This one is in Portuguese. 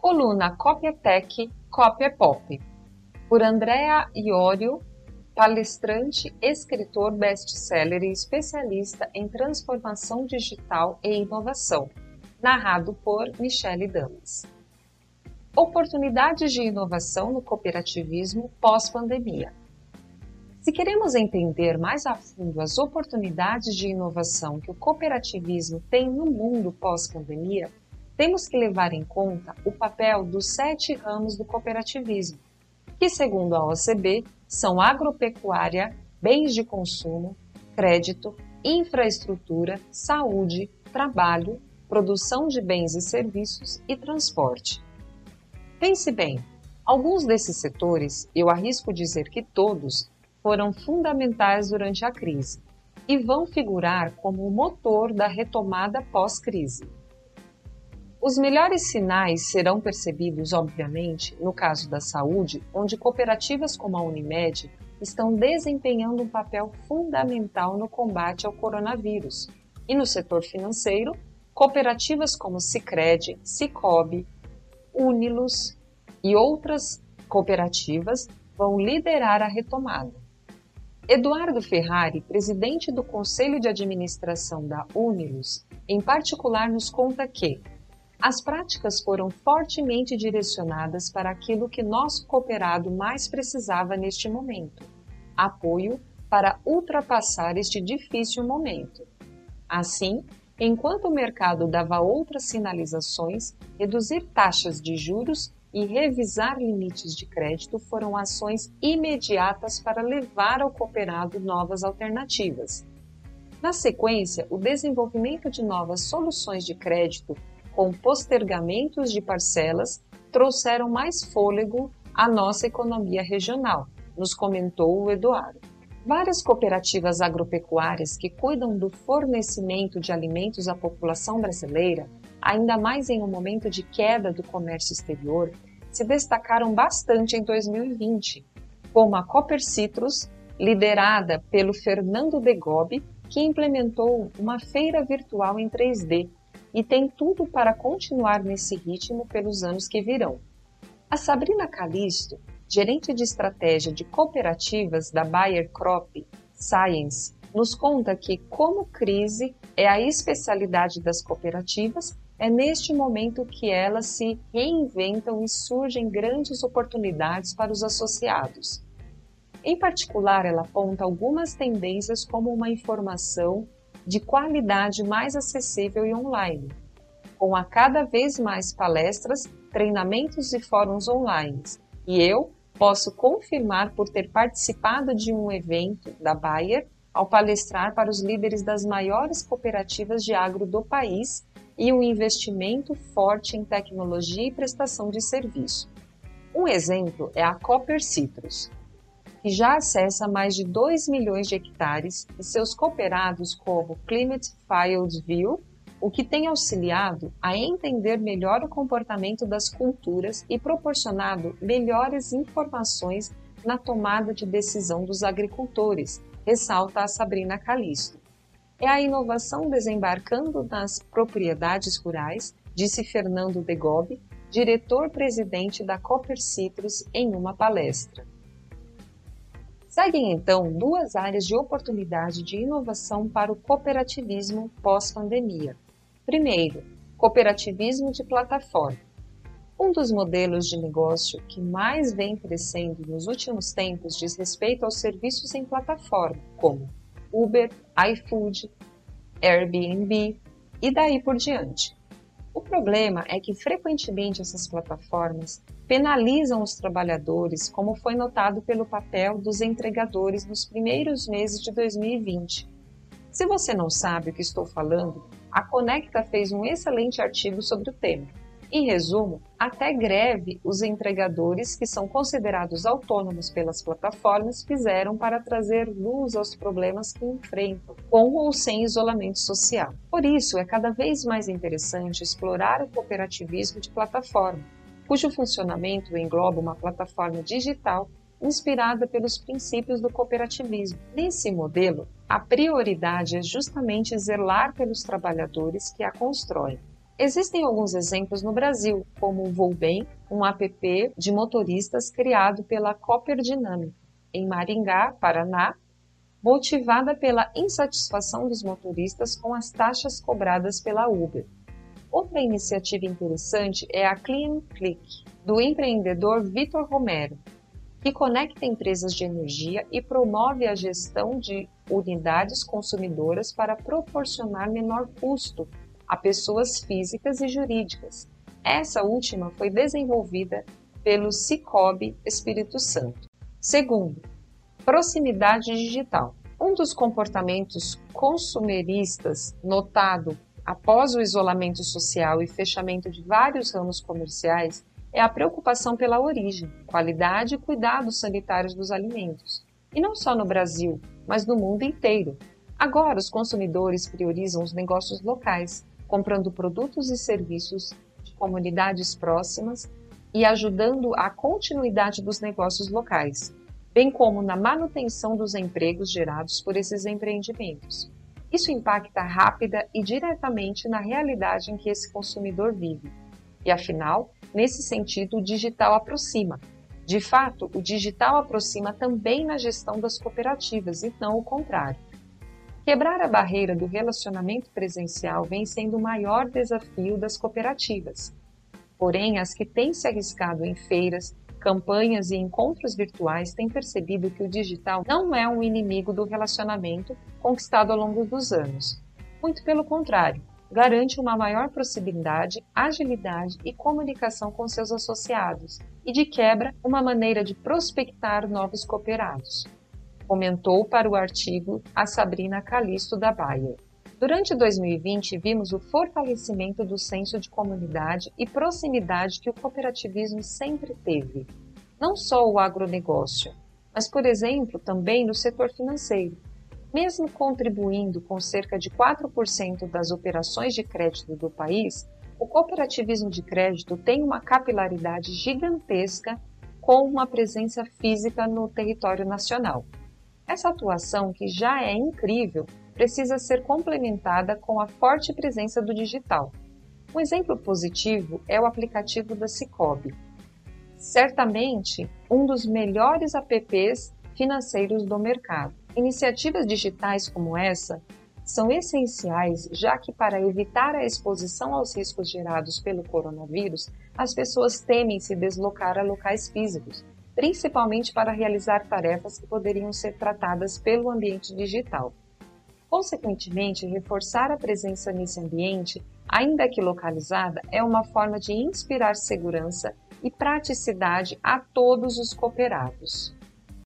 Coluna Cópia Tech, Cópia Pop, por Andrea Iorio, palestrante, escritor best-seller e especialista em transformação digital e inovação, narrado por Michele Damas. Oportunidades de inovação no cooperativismo pós-pandemia. Se queremos entender mais a fundo as oportunidades de inovação que o cooperativismo tem no mundo pós-pandemia, temos que levar em conta o papel dos sete ramos do cooperativismo, que, segundo a OCB, são agropecuária, bens de consumo, crédito, infraestrutura, saúde, trabalho, produção de bens e serviços e transporte. Pense bem, alguns desses setores, eu arrisco dizer que todos, foram fundamentais durante a crise e vão figurar como o motor da retomada pós-crise. Os melhores sinais serão percebidos, obviamente, no caso da saúde, onde cooperativas como a Unimed estão desempenhando um papel fundamental no combate ao coronavírus, e no setor financeiro, cooperativas como Sicredi, Cicobi, Unilus e outras cooperativas vão liderar a retomada. Eduardo Ferrari, presidente do Conselho de Administração da Unilus, em particular nos conta que as práticas foram fortemente direcionadas para aquilo que nosso cooperado mais precisava neste momento: apoio para ultrapassar este difícil momento. Assim, enquanto o mercado dava outras sinalizações, reduzir taxas de juros e revisar limites de crédito foram ações imediatas para levar ao cooperado novas alternativas. Na sequência, o desenvolvimento de novas soluções de crédito com postergamentos de parcelas trouxeram mais fôlego à nossa economia regional, nos comentou o Eduardo. Várias cooperativas agropecuárias que cuidam do fornecimento de alimentos à população brasileira ainda mais em um momento de queda do comércio exterior, se destacaram bastante em 2020, como a Copper Citrus, liderada pelo Fernando Degobi, que implementou uma feira virtual em 3D e tem tudo para continuar nesse ritmo pelos anos que virão. A Sabrina Calisto, gerente de estratégia de cooperativas da Bayer Crop Science, nos conta que, como crise é a especialidade das cooperativas, é neste momento que elas se reinventam e surgem grandes oportunidades para os associados. Em particular, ela aponta algumas tendências como uma informação de qualidade mais acessível e online, com a cada vez mais palestras, treinamentos e fóruns online. E eu posso confirmar por ter participado de um evento da Bayer ao palestrar para os líderes das maiores cooperativas de agro do país e um investimento forte em tecnologia e prestação de serviço. Um exemplo é a Copper Citrus, que já acessa mais de 2 milhões de hectares e seus cooperados como Climate Field View, o que tem auxiliado a entender melhor o comportamento das culturas e proporcionado melhores informações na tomada de decisão dos agricultores, ressalta a Sabrina Calisto é a inovação desembarcando nas propriedades rurais, disse Fernando Degobi, diretor-presidente da Copper Citrus, em uma palestra. Seguem então duas áreas de oportunidade de inovação para o cooperativismo pós-pandemia. Primeiro, cooperativismo de plataforma. Um dos modelos de negócio que mais vem crescendo nos últimos tempos diz respeito aos serviços em plataforma, como Uber, iFood, Airbnb e daí por diante. O problema é que frequentemente essas plataformas penalizam os trabalhadores, como foi notado pelo papel dos entregadores nos primeiros meses de 2020. Se você não sabe o que estou falando, a Conecta fez um excelente artigo sobre o tema. Em resumo, até greve os entregadores que são considerados autônomos pelas plataformas fizeram para trazer luz aos problemas que enfrentam, com ou sem isolamento social. Por isso, é cada vez mais interessante explorar o cooperativismo de plataforma, cujo funcionamento engloba uma plataforma digital inspirada pelos princípios do cooperativismo. Nesse modelo, a prioridade é justamente zelar pelos trabalhadores que a constroem Existem alguns exemplos no Brasil, como o Vou Bem, um app de motoristas criado pela Copper Dynamic, em Maringá, Paraná, motivada pela insatisfação dos motoristas com as taxas cobradas pela Uber. Outra iniciativa interessante é a Clean Click, do empreendedor Vitor Romero, que conecta empresas de energia e promove a gestão de unidades consumidoras para proporcionar menor custo a pessoas físicas e jurídicas. Essa última foi desenvolvida pelo Cicobi Espírito Santo. Segundo, proximidade digital. Um dos comportamentos consumeristas notado após o isolamento social e fechamento de vários ramos comerciais é a preocupação pela origem, qualidade e cuidados sanitários dos alimentos. E não só no Brasil, mas no mundo inteiro. Agora, os consumidores priorizam os negócios locais, comprando produtos e serviços de comunidades próximas e ajudando a continuidade dos negócios locais, bem como na manutenção dos empregos gerados por esses empreendimentos. Isso impacta rápida e diretamente na realidade em que esse consumidor vive. E afinal, nesse sentido, o digital aproxima. De fato, o digital aproxima também na gestão das cooperativas e não o contrário. Quebrar a barreira do relacionamento presencial vem sendo o maior desafio das cooperativas. Porém, as que têm se arriscado em feiras, campanhas e encontros virtuais têm percebido que o digital não é um inimigo do relacionamento conquistado ao longo dos anos. Muito pelo contrário, garante uma maior proximidade, agilidade e comunicação com seus associados e, de quebra, uma maneira de prospectar novos cooperados. Comentou para o artigo a Sabrina Calisto da Bayer. Durante 2020, vimos o fortalecimento do senso de comunidade e proximidade que o cooperativismo sempre teve. Não só o agronegócio, mas, por exemplo, também no setor financeiro. Mesmo contribuindo com cerca de 4% das operações de crédito do país, o cooperativismo de crédito tem uma capilaridade gigantesca com uma presença física no território nacional. Essa atuação, que já é incrível, precisa ser complementada com a forte presença do digital. Um exemplo positivo é o aplicativo da Cicobi. Certamente, um dos melhores apps financeiros do mercado. Iniciativas digitais como essa são essenciais, já que para evitar a exposição aos riscos gerados pelo coronavírus, as pessoas temem se deslocar a locais físicos, principalmente para realizar tarefas que poderiam ser tratadas pelo ambiente digital. Consequentemente, reforçar a presença nesse ambiente, ainda que localizada, é uma forma de inspirar segurança e praticidade a todos os cooperados.